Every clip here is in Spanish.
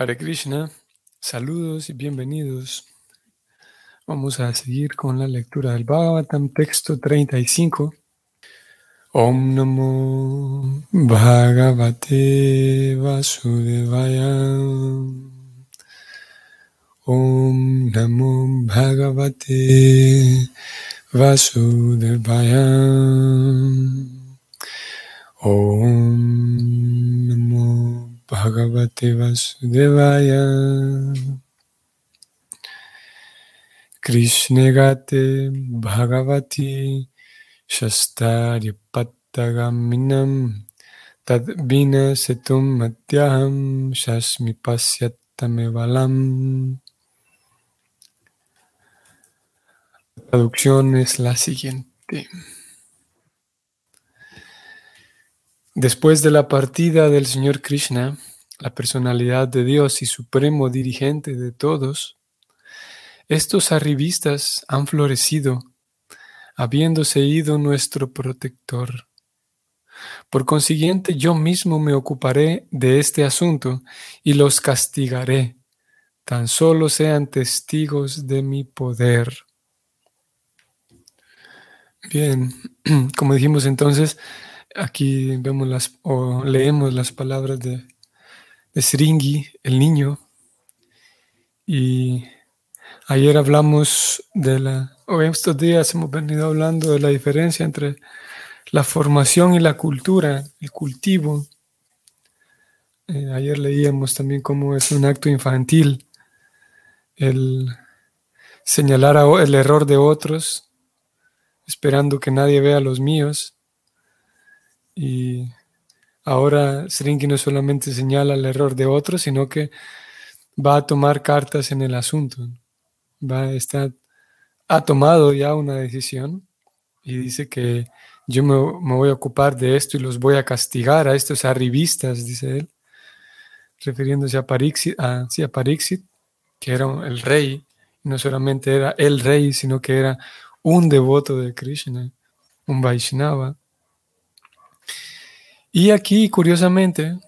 Hare Krishna, saludos y bienvenidos. Vamos a seguir con la lectura del Bhagavatam, texto 35. Om Namo Bhagavate Vasudevaya. Om Namo Bhagavate Vasudevaya. Om Namo Bhagavate Vasudevaya. Krishnegate Bhagavati Shastarya Pattagaminam Tadvina Setum Matyaham Shasmi Pasyatamevalam. La traducción es la siguiente. Después de la partida del Señor Krishna, la personalidad de Dios y supremo dirigente de todos, estos arribistas han florecido, habiéndose ido nuestro protector. Por consiguiente, yo mismo me ocuparé de este asunto y los castigaré, tan solo sean testigos de mi poder. Bien, como dijimos entonces, Aquí vemos las o leemos las palabras de, de Sringi, el niño. Y ayer hablamos de la, o estos días hemos venido hablando de la diferencia entre la formación y la cultura, el cultivo. Eh, ayer leíamos también cómo es un acto infantil el señalar el error de otros, esperando que nadie vea los míos. Y ahora Sringi no solamente señala el error de otros, sino que va a tomar cartas en el asunto. Va a estar, ha tomado ya una decisión y dice que yo me, voy a ocupar de esto y los voy a castigar a estos arribistas, dice él, refiriéndose a Parixit, a, sí, que era el rey, no solamente era el rey, sino que era un devoto de Krishna, un Vaishnava. Y aquí, curiosamente,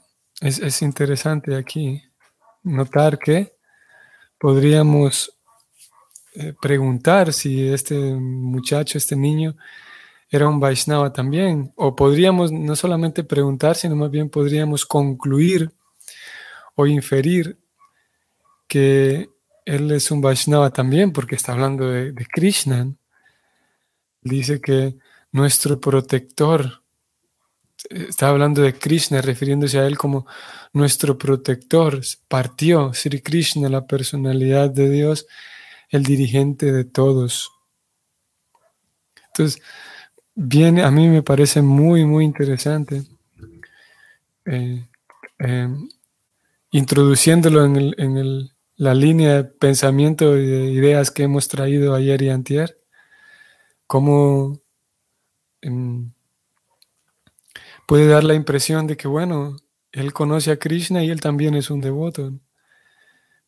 es, interesante aquí notar que podríamos eh, preguntar si este muchacho, este niño, era un Vaishnava también. O podríamos no solamente preguntar, sino más bien podríamos concluir o inferir que él es un Vaishnava también, porque está hablando de, de Krishna. Dice que nuestro protector está hablando de Krishna, refiriéndose a él como nuestro protector. Partió Sri Krishna, la personalidad de Dios, el dirigente de todos. Entonces, viene, a mí me parece muy, muy interesante, eh, eh, introduciéndolo en, la línea de pensamiento y de ideas que hemos traído ayer y antier, como puede dar la impresión de que, bueno, él conoce a Krishna y él también es un devoto.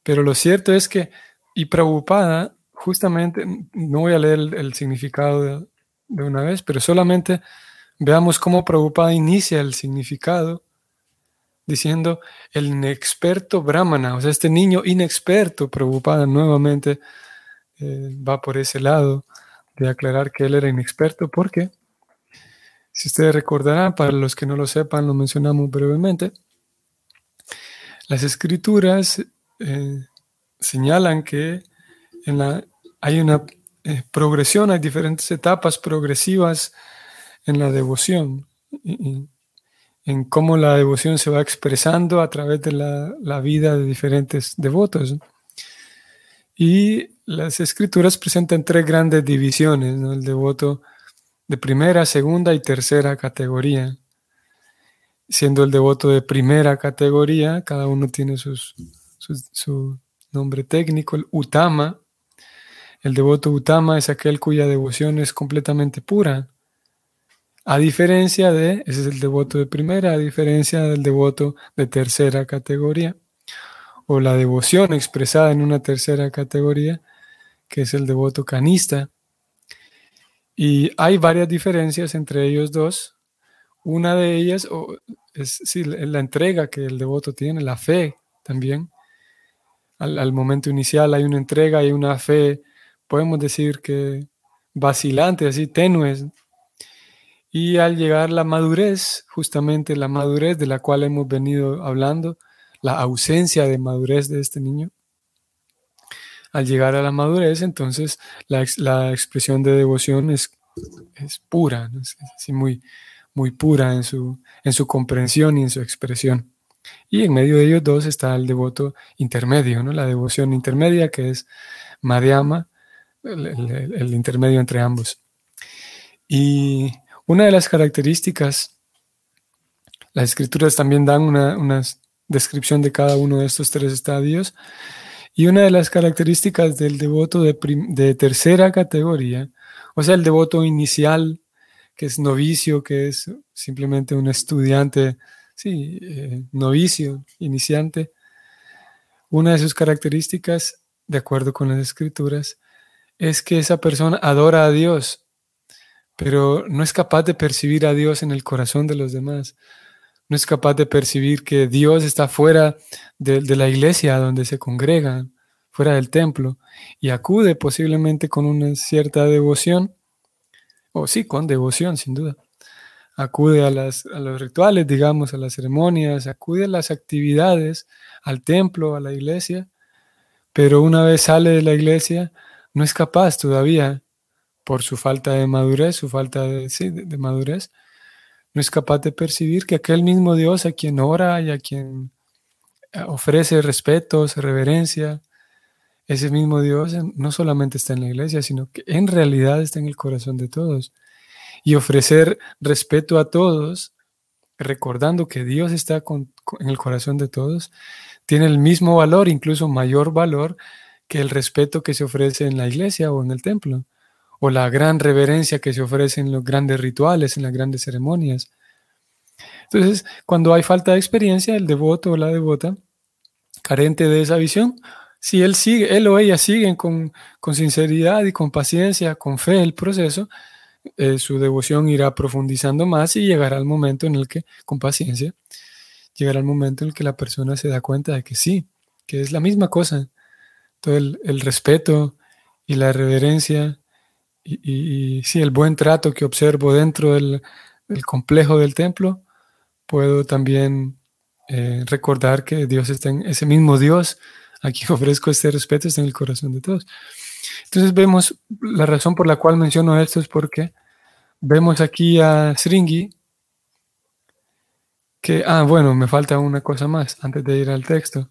Pero lo cierto es que, y Prabhupada, justamente, no voy a leer el, significado de, una vez, pero solamente veamos cómo Prabhupada inicia el significado diciendo el inexperto brahmana, o sea, este niño inexperto, Prabhupada nuevamente eh, va por ese lado de aclarar que él era inexperto, ¿por qué? Si ustedes recordarán, para los que no lo sepan, lo mencionamos brevemente. Las escrituras eh, señalan que en la, hay una eh, progresión, hay diferentes etapas progresivas en la devoción, en cómo la devoción se va expresando a través de la, vida de diferentes devotos. Y las escrituras presentan tres grandes divisiones, el devoto de primera, segunda y tercera categoría. Siendo el devoto de primera categoría, cada uno tiene sus, su, nombre técnico, el Utama. El devoto Utama es aquel cuya devoción es completamente pura. A diferencia de, ese es el devoto de primera, a diferencia del devoto de tercera categoría. O la devoción expresada en una tercera categoría, que es el devoto canista. Y hay varias diferencias entre ellos dos. Una de ellas es la entrega que el devoto tiene, la fe también, al, momento inicial hay una entrega, hay una fe, podemos decir que vacilante, así tenue. Y al llegar la madurez, justamente la madurez de la cual hemos venido hablando, la ausencia de madurez de este niño, al llegar a la madurez, entonces la, expresión de devoción es, es pura, es, muy, muy pura en su, en su comprensión y en su expresión. Y en medio de ellos dos está el devoto intermedio, ¿no? la devoción intermedia que es Madhyama, el, intermedio entre ambos. Y una de las características, las escrituras también dan una, descripción de cada uno de estos tres estadios, y una de las características del devoto de, tercera categoría, o sea, el devoto inicial, que es novicio, que es simplemente un estudiante sí, eh, novicio, iniciante, una de sus características, de acuerdo con las escrituras, es que esa persona adora a Dios, pero no es capaz de percibir a Dios en el corazón de los demás. No es capaz de percibir que Dios está fuera de, de la iglesia donde se congregan, fuera del templo, y acude posiblemente con una cierta devoción, o sí, con devoción, sin duda, acude a, las, a los rituales, digamos, a las ceremonias, acude a las actividades, al templo, a la iglesia, pero una vez sale de la iglesia, no es capaz todavía, por su falta de madurez, su falta de, de, madurez, no es capaz de percibir que aquel mismo Dios a quien ora y a quien eh, ofrece respetos, reverencia, ese mismo Dios no solamente está en la iglesia, sino que en realidad está en el corazón de todos. Y ofrecer respeto a todos, recordando que Dios está en el corazón de todos, tiene el mismo valor, incluso mayor valor que el respeto que se ofrece en la iglesia o en el templo, o la gran reverencia que se ofrece en los grandes rituales, en las grandes ceremonias. Entonces, cuando hay falta de experiencia, el devoto o la devota, carente de esa visión, si él sigue, él o ella siguen con, con sinceridad y con paciencia, con fe el proceso, eh, su devoción irá profundizando más y llegará el momento en el que, con paciencia, llegará el momento en el que la persona se da cuenta de que sí, que es la misma cosa. Todo el, respeto y la reverencia y, y, sí, el buen trato que observo dentro del, complejo del templo, puedo también eh, recordar que Dios está en ese mismo Dios aquí ofrezco este respeto, está en el corazón de todos. Entonces vemos la razón por la cual menciono esto es porque vemos aquí a Sringi que, ah, bueno, me falta una cosa más antes de ir al texto.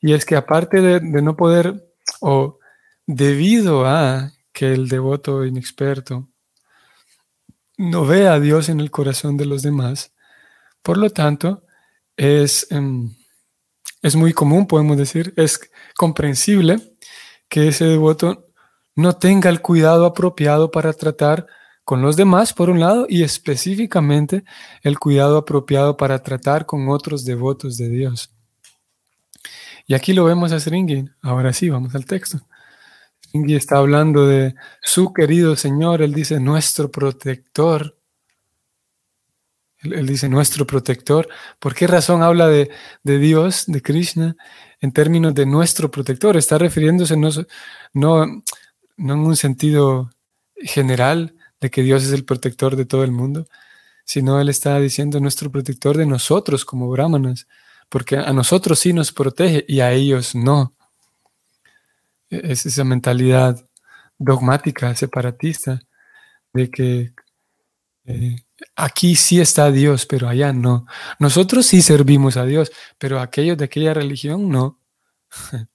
Y es que aparte de, no poder, o debido a que el devoto inexperto no ve a Dios en el corazón de los demás, por lo tanto, es, em, es muy común, podemos decir, es comprensible que ese devoto no tenga el cuidado apropiado para tratar con los demás, por un lado, y específicamente el cuidado apropiado para tratar con otros devotos de Dios. Y aquí lo vemos a Sringi. Ahora sí, vamos al texto. Sringi está hablando de su querido Señor, él dice nuestro protector. Él, dice nuestro protector. ¿Por qué razón habla de, de Dios, de Krishna? en términos de nuestro protector, está refiriéndose no, no, en un sentido general de que Dios es el protector de todo el mundo, sino Él está diciendo nuestro protector de nosotros como brahmanas, porque a nosotros sí nos protege y a ellos no. Es esa mentalidad dogmática, separatista, de que eh, aquí sí está Dios, pero allá no. Nosotros sí servimos a Dios, pero aquellos de aquella religión no.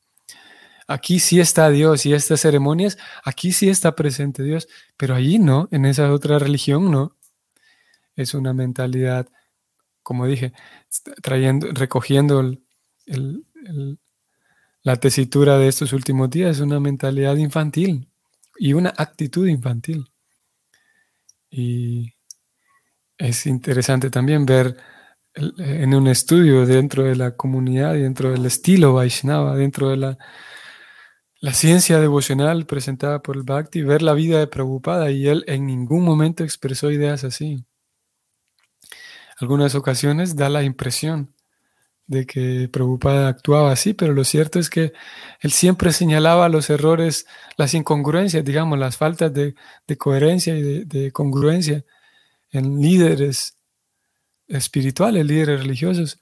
Aquí sí está Dios y estas ceremonias, aquí sí está presente Dios, pero allí no, en esa otra religión no. Es una mentalidad, como dije, trayendo, recogiendo la tesitura de estos últimos días, es una mentalidad infantil y una actitud infantil. Y es interesante también ver en un estudio dentro de la comunidad dentro del estilo Vaishnava, dentro de la, la ciencia devocional presentada por el Bhakti, ver la vida de Prabhupada y él en ningún momento expresó ideas así. Algunas ocasiones da la impresión de que Prabhupada actuaba así, pero lo cierto es que él siempre señalaba los errores, las incongruencias, digamos, las faltas de, coherencia y de, congruencia en líderes espirituales, líderes religiosos.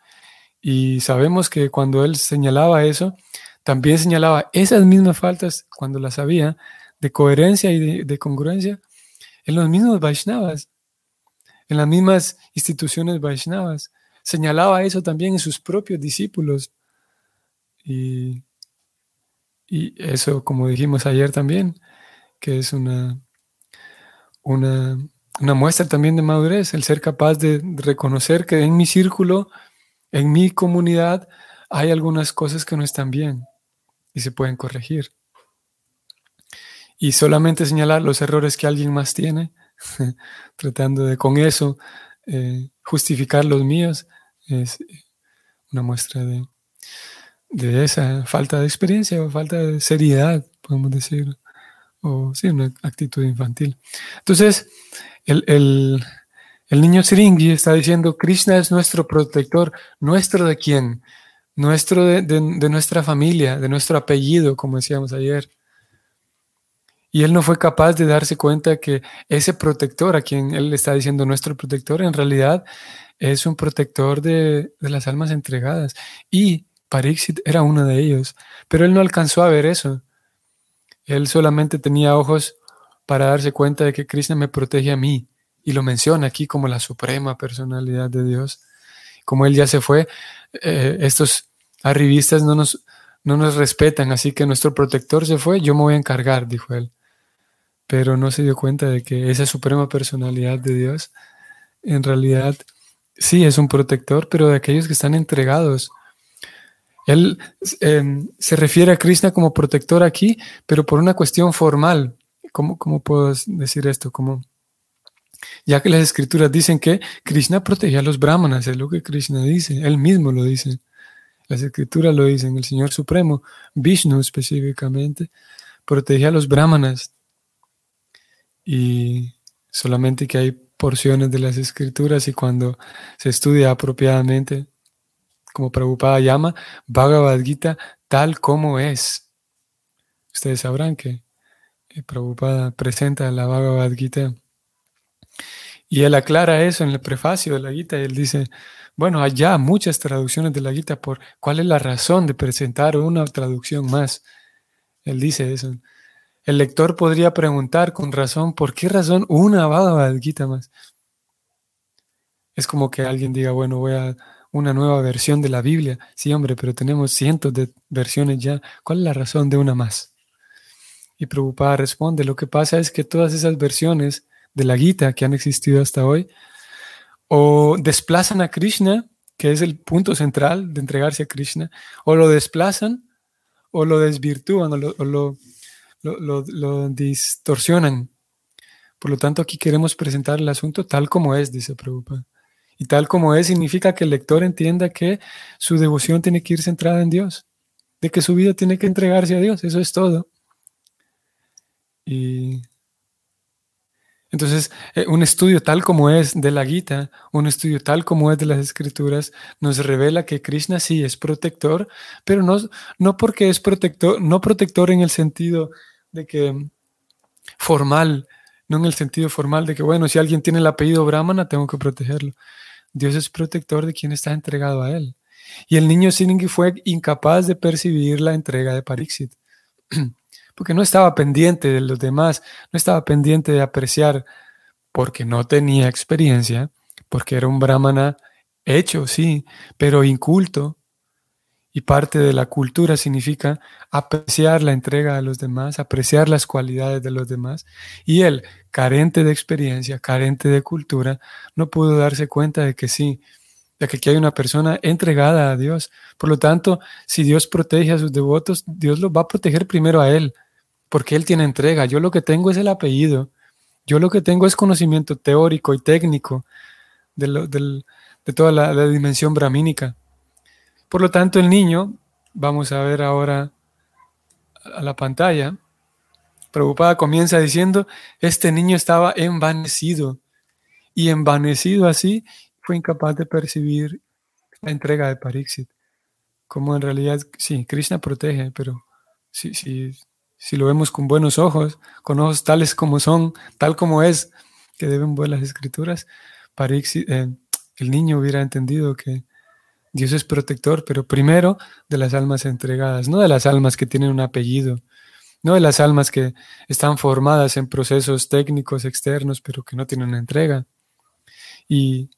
Y sabemos que cuando él señalaba eso, también señalaba esas mismas faltas, cuando las había, de coherencia y de, congruencia, en los mismos Vaishnavas, en las mismas instituciones Vaishnavas señalaba eso también en sus propios discípulos. Y, eso, como dijimos ayer también, que es una, una, muestra también de madurez, el ser capaz de reconocer que en mi círculo, en mi comunidad, hay algunas cosas que no están bien y se pueden corregir. Y solamente señalar los errores que alguien más tiene, tratando de con eso eh, justificar los míos, es una muestra de, de, esa falta de experiencia o falta de seriedad, podemos decir, o sí, una actitud infantil. Entonces, el, el, el niño Siringi está diciendo, Krishna es nuestro protector, nuestro de quién? Nuestro de, de nuestra familia, de nuestro apellido, como decíamos ayer. Y él no fue capaz de darse cuenta que ese protector, a quien él está diciendo nuestro protector, en realidad es un protector de, las almas entregadas. Y Pariksit era uno de ellos. Pero él no alcanzó a ver eso. Él solamente tenía ojos para darse cuenta de que Krishna me protege a mí. Y lo menciona aquí como la suprema personalidad de Dios. Como él ya se fue, eh, estos arribistas no nos, no nos respetan, así que nuestro protector se fue, yo me voy a encargar, dijo él pero no se dio cuenta de que esa suprema personalidad de Dios en realidad sí es un protector, pero de aquellos que están entregados. Él em, se refiere a Krishna como protector aquí, pero por una cuestión formal. ¿Cómo, cómo puedo decir esto? Como, ya que las escrituras dicen que Krishna protege a los brahmanas, es lo que Krishna dice, él mismo lo dice. Las escrituras lo dicen, el Señor Supremo, Vishnu específicamente, protege a los brahmanas, y solamente que hay porciones de las escrituras y cuando se estudia apropiadamente, como Prabhupada llama, Bhagavad Gita tal como es. Ustedes sabrán que eh, Prabhupada presenta la Bhagavad Gita y él aclara eso en el prefacio de la Gita y él dice, bueno, ya muchas traducciones de la Gita por cuál es la razón de presentar una traducción más. Él dice eso. El lector podría preguntar con razón, ¿por qué razón una Bhagavad Gita más? Es como que alguien diga, bueno, voy a una nueva versión de la Biblia. Sí, hombre, pero tenemos cientos de versiones ya. ¿Cuál es la razón de una más? Y Prabhupada responde, lo que pasa es que todas esas versiones de la Gita que han existido hasta hoy, o desplazan a Krishna, que es el punto central de entregarse a Krishna, o lo desplazan, o lo desvirtúan, o lo lo, distorsionan. Por lo tanto, aquí queremos presentar el asunto tal como es, dice Prabhupada. Y tal como es significa que el lector entienda que su devoción tiene que ir centrada en Dios, de que su vida tiene que entregarse a Dios, eso es todo. Y entonces, eh, un estudio tal como es de la Gita, un estudio tal como es de las escrituras, nos revela que Krishna sí es protector, pero no, no porque es protector, no protector en el sentido de que formal, no en el sentido formal de que, bueno, si alguien tiene el apellido Brahmana, tengo que protegerlo. Dios es protector de quien está entregado a él. Y el niño Siningi fue incapaz de percibir la entrega de Pariksit, porque no estaba pendiente de los demás, no estaba pendiente de apreciar, porque no tenía experiencia, porque era un brahmana hecho, sí, pero inculto, y parte de la cultura significa apreciar la entrega de los demás, apreciar las cualidades de los demás. Y él, carente de experiencia, carente de cultura, no pudo darse cuenta de que sí, de que aquí hay una persona entregada a Dios. Por lo tanto, si Dios protege a sus devotos, Dios los va a proteger primero a él, porque él tiene entrega. Yo lo que tengo es el apellido. Yo lo que tengo es conocimiento teórico y técnico de, toda la, la dimensión brahmínica. Por lo tanto, el niño, vamos a ver ahora a la pantalla, preocupada comienza diciendo, este niño estaba envanecido y envanecido así fue incapaz de percibir la entrega de Pariksit. Como en realidad, sí, Krishna protege, pero si, si, si lo vemos con buenos ojos, con ojos tales como son, tal como es, que deben ver las escrituras, Pariksit, eh, el niño hubiera entendido que Dios es protector, pero primero de las almas entregadas, no de las almas que tienen un apellido, no de las almas que están formadas en procesos técnicos externos, pero que no tienen entrega. Y,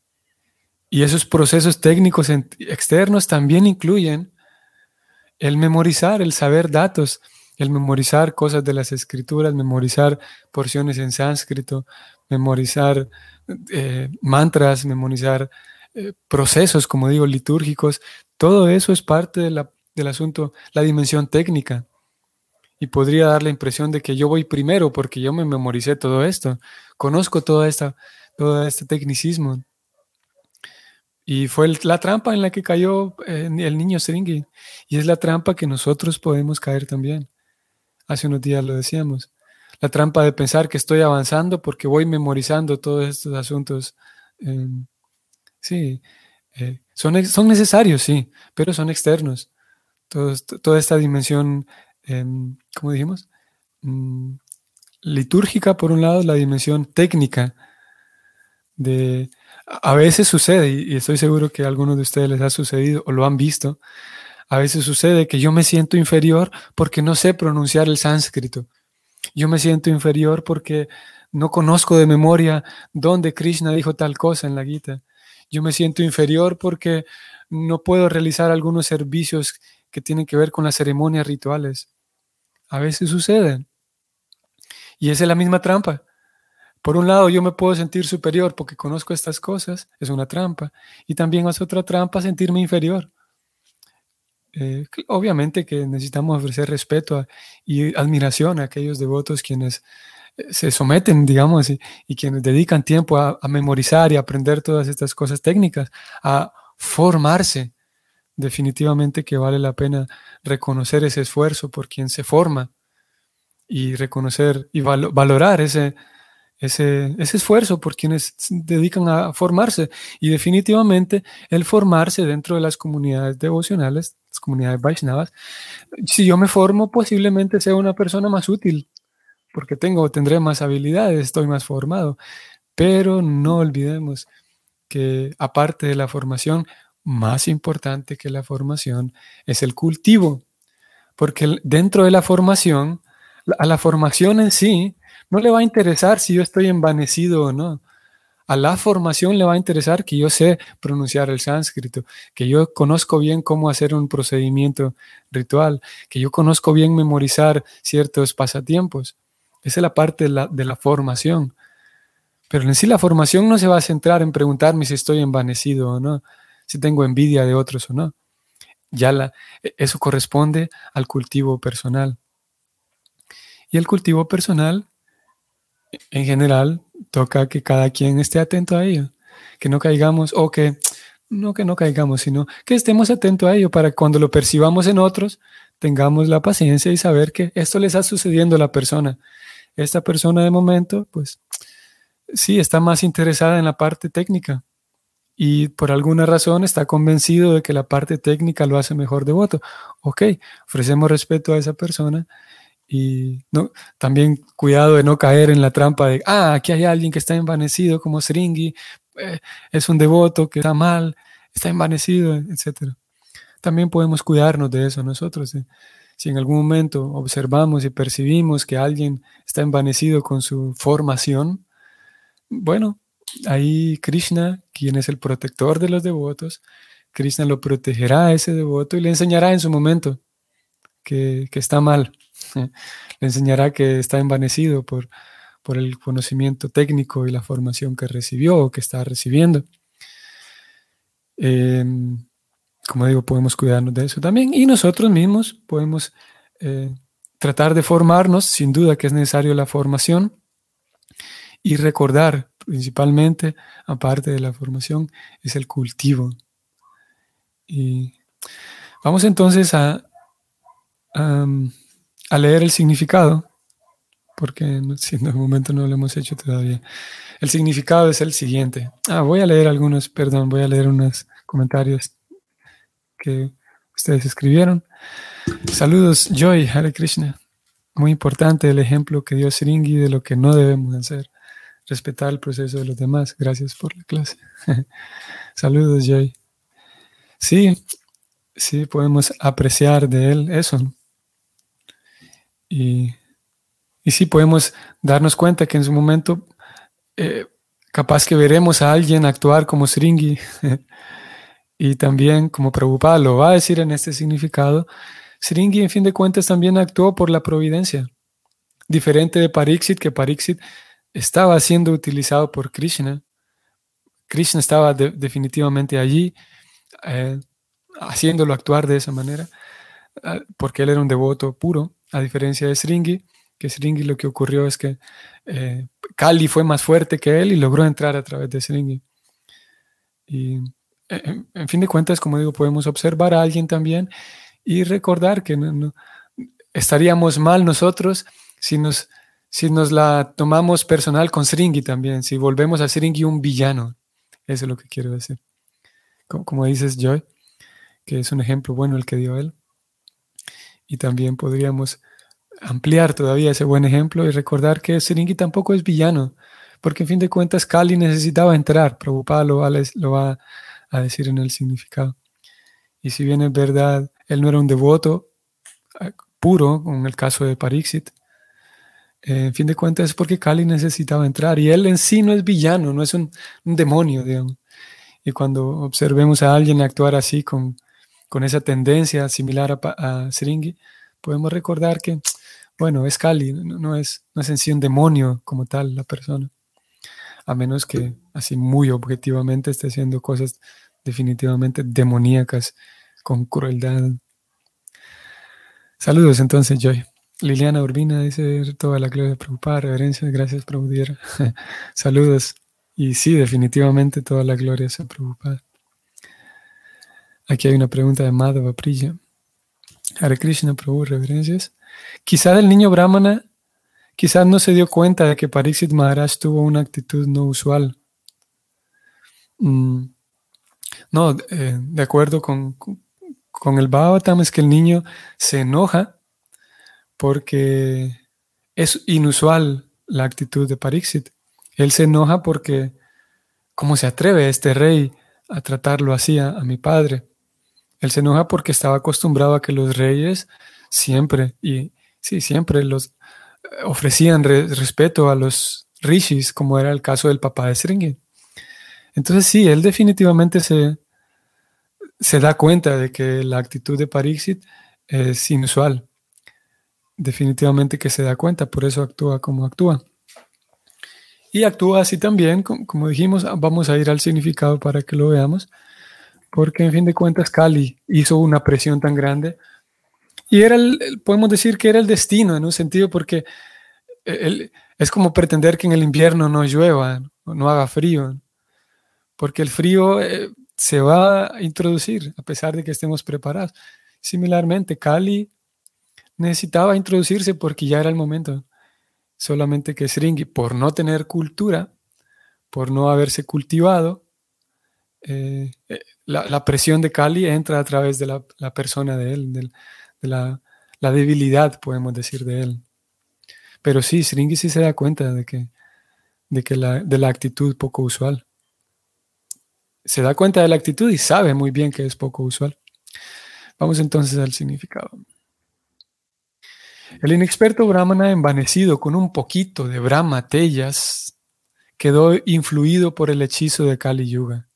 esos procesos técnicos externos también incluyen el memorizar, el saber datos, el memorizar cosas de las escrituras, memorizar porciones en sánscrito, memorizar eh, mantras, memorizar eh, procesos, como digo, litúrgicos. Todo eso es parte del asunto, la dimensión técnica y podría dar la impresión de que yo voy primero porque yo me memoricé todo esto, conozco toda esta, todo este tecnicismo. Y fue la trampa en la que cayó eh, el niño Seringi. Y es la trampa que nosotros podemos caer también. Hace unos días lo decíamos. La trampa de pensar que estoy avanzando porque voy memorizando todos estos asuntos. Em, sí, eh, son, son necesarios, sí, pero son externos. toda esta dimensión Em, como dijimos, mm, litúrgica por un lado, la dimensión técnica de... A veces sucede, y estoy seguro que a algunos de ustedes les ha sucedido o lo han visto, a veces sucede que yo me siento inferior porque no sé pronunciar el sánscrito. Yo me siento inferior porque no conozco de memoria dónde Krishna dijo tal cosa en la Gita. Yo me siento inferior porque no puedo realizar algunos servicios que tienen que ver con las ceremonias rituales. A veces sucede. Y esa es la misma trampa. Por un lado, yo me puedo sentir superior porque conozco estas cosas, es una trampa. Y también es otra trampa sentirme inferior. Eh, obviamente que necesitamos ofrecer respeto y admiración a aquellos devotos quienes se someten, digamos, y, quienes dedican tiempo a, memorizar y aprender todas estas cosas técnicas, a formarse definitivamente que vale la pena reconocer ese esfuerzo por quien se forma y reconocer y valorar ese, ese, ese, esfuerzo por quienes dedican a formarse. Y definitivamente el formarse dentro de las comunidades devocionales, las comunidades Vaishnavas, si yo me formo posiblemente sea una persona más útil, porque tengo, tendré más habilidades, estoy más formado. Pero no olvidemos que aparte de la formación, más importante que la formación es el cultivo, porque dentro de la formación, a la formación en sí, no le va a interesar si yo estoy envanecido o no. A la formación le va a interesar que yo sé pronunciar el sánscrito, que yo conozco bien cómo hacer un procedimiento ritual, que yo conozco bien memorizar ciertos pasatiempos. Esa es la parte de la, formación. Pero en sí la formación no se va a centrar en preguntarme si estoy envanecido o no si tengo envidia de otros o no. Ya e, eso corresponde al cultivo personal. Y el cultivo personal, en general, toca que cada quien esté atento a ello, que no caigamos o que no que no caigamos, sino que estemos atentos a ello para que cuando lo percibamos en otros, tengamos la paciencia y saber que esto le está sucediendo a la persona. Esta persona de momento, pues sí, está más interesada en la parte técnica, y por alguna razón está convencido de que la parte técnica lo hace mejor devoto. Ok, ofrecemos respeto a esa persona y también cuidado de no caer en la trampa de, ah, aquí hay alguien que está envanecido como Sringi, eh, es un devoto que está mal, está envanecido, etc. También podemos cuidarnos de eso nosotros. Si en algún momento observamos y percibimos que alguien está envanecido con su formación, bueno, ahí Krishna, quien es el protector de los devotos, Krishna lo protegerá a ese devoto y le enseñará en su momento que, está mal. Le enseñará que está envanecido por, por el conocimiento técnico y la formación que recibió o que está recibiendo. Em, como digo, podemos cuidarnos de eso también. Y nosotros mismos podemos eh, tratar de formarnos, sin duda que es necesario la formación, y recordar principalmente, aparte de la formación, es el cultivo. Y vamos entonces a, leer el significado, porque si en el momento no lo hemos hecho todavía. El significado es el siguiente. Ah, voy a leer algunos, perdón, voy a leer unos comentarios que ustedes escribieron. Saludos, Joy, Hare Krishna. Muy importante el ejemplo que dio Sringi de lo que no debemos hacer. Respetar el proceso de los demás. Gracias por la clase. Saludos, Joy. Sí, sí, podemos apreciar de él eso. Y, y sí, podemos darnos cuenta que en su momento, eh, capaz que veremos a alguien actuar como Sringi. y también, como Prabhupada lo va a decir en este significado, Sringi, en fin de cuentas, también actuó por la providencia. Diferente de Pariksit, que Pariksit estaba siendo utilizado por Krishna. Krishna estaba definitivamente allí, eh, haciéndolo actuar de esa manera, ah, porque él era un devoto puro, a diferencia de Sringi, que Sringi lo que ocurrió es que eh, Kali fue más fuerte que él y logró entrar a través de Sringi. Y en, en fin de cuentas, como digo, podemos observar a alguien también y recordar que no, estaríamos mal nosotros si nos, si nos la tomamos personal con Sringi también, si volvemos a Sringi un villano. Eso es lo que quiero decir. Como, dices, Joy, que es un ejemplo bueno el que dio él. Y también podríamos ampliar todavía ese buen ejemplo y recordar que Sringi tampoco es villano, porque en fin de cuentas Kali necesitaba entrar, Prabhupada lo va, lo va a decir en el significado. Y si bien es verdad, él no era un devoto eh, puro, en el caso de Parixit, eh, en fin de cuentas es porque Kali necesitaba entrar. Y él en sí no es villano, no es un, demonio, digamos. Y cuando observemos a alguien actuar así, con, con esa tendencia similar a, a Sringi, podemos recordar que, bueno, es Kali, no, es, no es en sí un demonio como tal la persona. A menos que así muy objetivamente esté haciendo cosas definitivamente demoníacas con crueldad. Saludos entonces, Joy. Liliana Urbina dice toda la gloria preocupada, reverencias, gracias, Prabhupada. Saludos. Y sí, definitivamente toda la gloria se preocupada. Aquí hay una pregunta de Madhava Priya. Hare Krishna, Prabhu, reverencias. Quizá el niño Brahmana, quizás no se dio cuenta de que Pariksit Maharaj tuvo una actitud no usual. Mm, no, eh, de acuerdo con, con el Bhavatam es que el niño se enoja porque es inusual la actitud de Pariksit. Él se enoja porque, ¿cómo se atreve este rey a tratarlo así a, mi padre? Él se enoja porque estaba acostumbrado a que los reyes siempre, y sí, siempre los eh, ofrecían respeto a los rishis, como era el caso del papá de Sringi. Entonces sí, él definitivamente se, se da cuenta de que la actitud de Parixit es inusual. Definitivamente que se da cuenta, por eso actúa como actúa. Y actúa así también, como dijimos, vamos a ir al significado para que lo veamos, porque en fin de cuentas Cali hizo una presión tan grande y era podemos decir que era el destino en un sentido porque es como pretender que en el invierno no llueva, no haga frío, porque el frío eh, se va a introducir a pesar de que estemos preparados. Similarmente, Cali necesitaba introducirse porque ya era el momento. Solamente que Sringi, por no tener cultura, por no haberse cultivado, eh, eh, la, presión de Cali entra a través de la, persona de él, de, la, debilidad, podemos decir, de él. Pero sí, Sringi sí se da cuenta de que, de, que de la actitud poco usual se da cuenta de la actitud y sabe muy bien que es poco usual. Vamos entonces al significado. El inexperto brahmana envanecido con un poquito de Brahma Tellas quedó influido por el hechizo de Kali Yuga.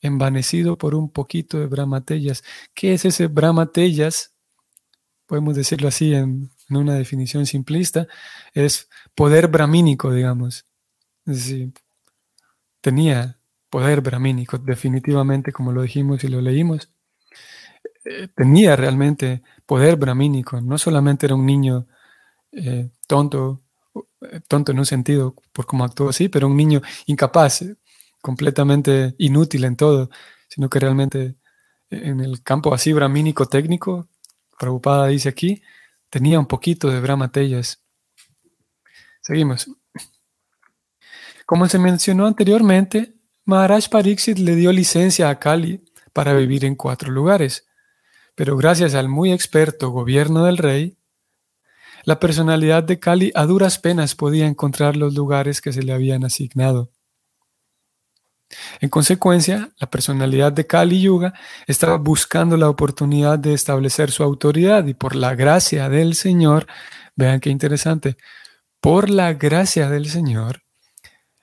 Envanecido por un poquito de Brahma Tellas. ¿Qué es ese Brahma Tellas? Podemos decirlo así en, en una definición simplista. Es poder brahmínico, digamos. Es decir, tenía poder brahmínico, definitivamente, como lo dijimos y lo leímos, eh, tenía realmente poder brahmínico, no solamente era un niño eh, tonto, eh, tonto en un sentido por cómo actuó así, pero un niño incapaz, completamente inútil en todo, sino que realmente en el campo así brahmínico técnico, Prabhupada dice aquí, tenía un poquito de Brahma Tellas. Seguimos. Como se mencionó anteriormente, Maharaj Pariksit le dio licencia a Kali para vivir en cuatro lugares. Pero gracias al muy experto gobierno del rey, la personalidad de Kali a duras penas podía encontrar los lugares que se le habían asignado. En consecuencia, la personalidad de Kali Yuga estaba buscando la oportunidad de establecer su autoridad y por la gracia del Señor, vean qué interesante, por la gracia del Señor,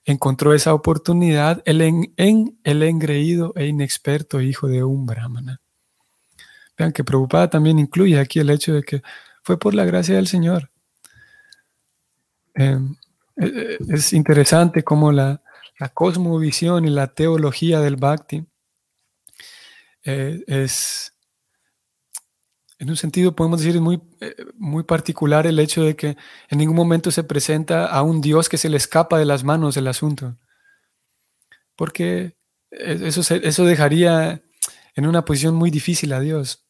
encontró esa oportunidad en, el engreído e inexperto hijo de un brahmana. Vean que preocupada también incluye aquí el hecho de que fue por la gracia del Señor. Em, e, e, es interesante cómo la, la cosmovisión y la teología del Bhakti eh, es, en un sentido podemos decir, es muy, eh, muy particular el hecho de que en ningún momento se presenta a un Dios que se le escapa de las manos el asunto. Porque eso, eso dejaría en una posición muy difícil a Dios,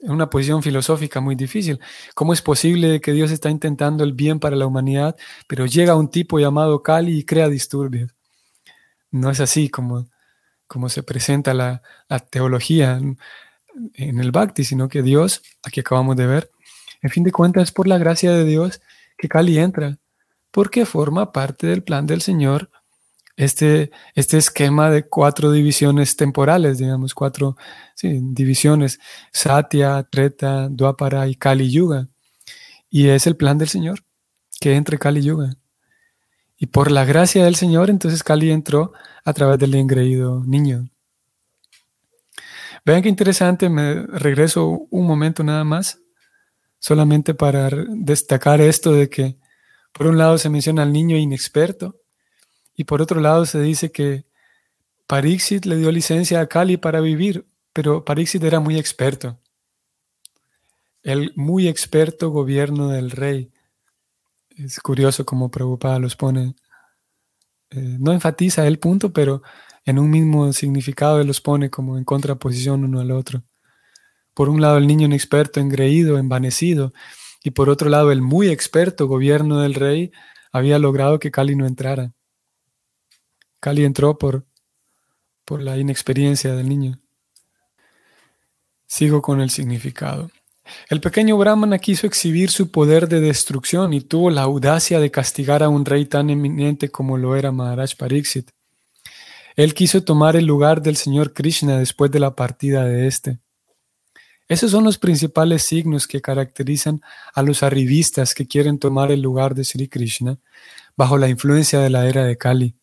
en una posición filosófica muy difícil. ¿Cómo es posible que Dios está intentando el bien para la humanidad, pero llega un tipo llamado Kali y crea disturbios? No es así como, como se presenta la, teología en, el Bhakti, sino que Dios, aquí acabamos de ver, en fin de cuentas es por la gracia de Dios que Kali entra, porque forma parte del plan del Señor este, este esquema de cuatro divisiones temporales, digamos, cuatro divisiones, Satya, Treta, Dwapara y Kali Yuga. Y es el plan del Señor que entre Kali Yuga. Y por la gracia del Señor, entonces Cali entró a través del engreído niño. Vean qué interesante, me regreso un momento nada más, solamente para destacar esto de que por un lado se menciona al niño inexperto y por otro lado se dice que Parixit le dio licencia a Cali para vivir, pero Parixit era muy experto. El muy experto gobierno del rey es curioso cómo Prabhupada los pone. Eh, no enfatiza el punto, pero en un mismo significado los pone como en contraposición uno al otro. Por un lado el niño inexperto, engreído, envanecido, y por otro lado el muy experto gobierno del rey había logrado que Cali no entrara. Cali entró por, por la inexperiencia del niño. Sigo con el significado. El pequeño Brahmana quiso exhibir su poder de destrucción y tuvo la audacia de castigar a un rey tan eminente como lo era Maharaj Pariksit. Él quiso tomar el lugar del Señor Krishna después de la partida de éste. Esos son los principales signos que caracterizan a los arribistas que quieren tomar el lugar de Sri Krishna bajo la influencia de la era de Kali.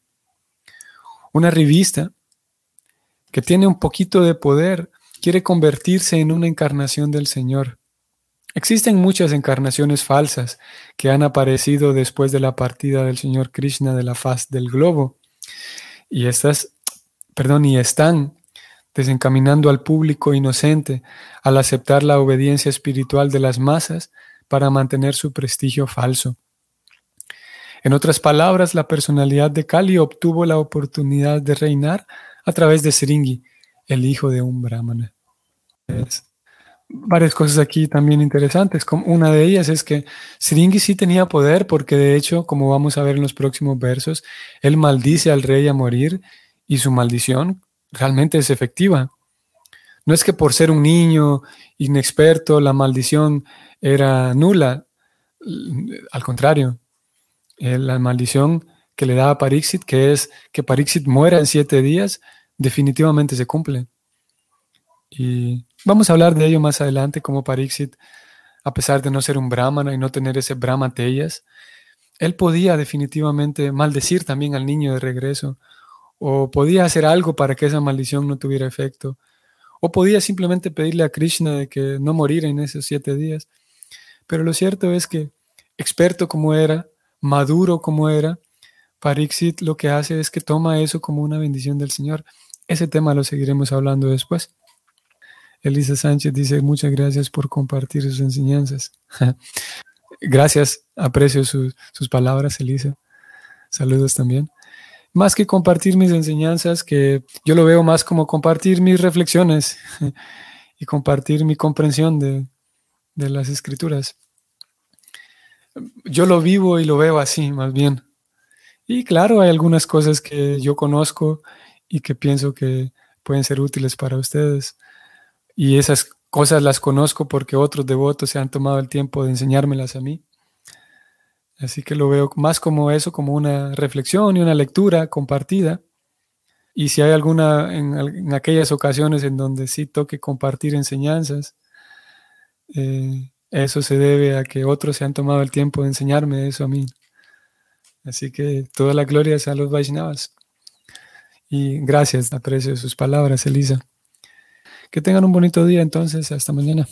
Una arribista que tiene un poquito de poder quiere convertirse en una encarnación del Señor. Existen muchas encarnaciones falsas que han aparecido después de la partida del Señor Krishna de la faz del globo. Y estas, perdón, y están desencaminando al público inocente al aceptar la obediencia espiritual de las masas para mantener su prestigio falso. En otras palabras, la personalidad de Kali obtuvo la oportunidad de reinar a través de Sringi, el hijo de un brahmana. varias cosas aquí también interesantes. Como una de ellas es que Sringi sí tenía poder porque de hecho, como vamos a ver en los próximos versos, él maldice al rey a morir y su maldición realmente es efectiva. No es que por ser un niño inexperto la maldición era nula, al contrario, eh, la maldición que le da a Parixit, que es que Parixit muera en siete días, definitivamente se cumple. Y vamos a hablar de ello más adelante, como Parixit, a pesar de no ser un brahmana y no tener ese brahma él podía definitivamente maldecir también al niño de regreso, o podía hacer algo para que esa maldición no tuviera efecto, o podía simplemente pedirle a Krishna de que no moriera en esos siete días. Pero lo cierto es que, experto como era, maduro como era, Parixit lo que hace es que toma eso como una bendición del Señor. Ese tema lo seguiremos hablando después. Elisa Sánchez dice, muchas gracias por compartir sus enseñanzas. gracias, aprecio sus palabras, Elisa. Saludos también. Más que compartir mis enseñanzas, que yo lo veo más como compartir mis reflexiones y compartir mi comprensión de, de las escrituras. Yo lo vivo y lo veo así, más bien. Y claro, hay algunas cosas que yo conozco y que pienso que pueden ser útiles para ustedes. Y esas cosas las conozco porque otros devotos se han tomado el tiempo de enseñármelas a mí. Así que lo veo más como eso, como una reflexión y una lectura compartida. Y si hay alguna, en, aquellas ocasiones en donde sí toque compartir enseñanzas, eh, eso se debe a que otros se han tomado el tiempo de enseñarme eso a mí. Así que toda la gloria sea a los Vaishnavas. Y gracias, aprecio sus palabras, Elisa. Que tengan un bonito día entonces, hasta mañana.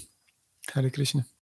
Hare Krishna.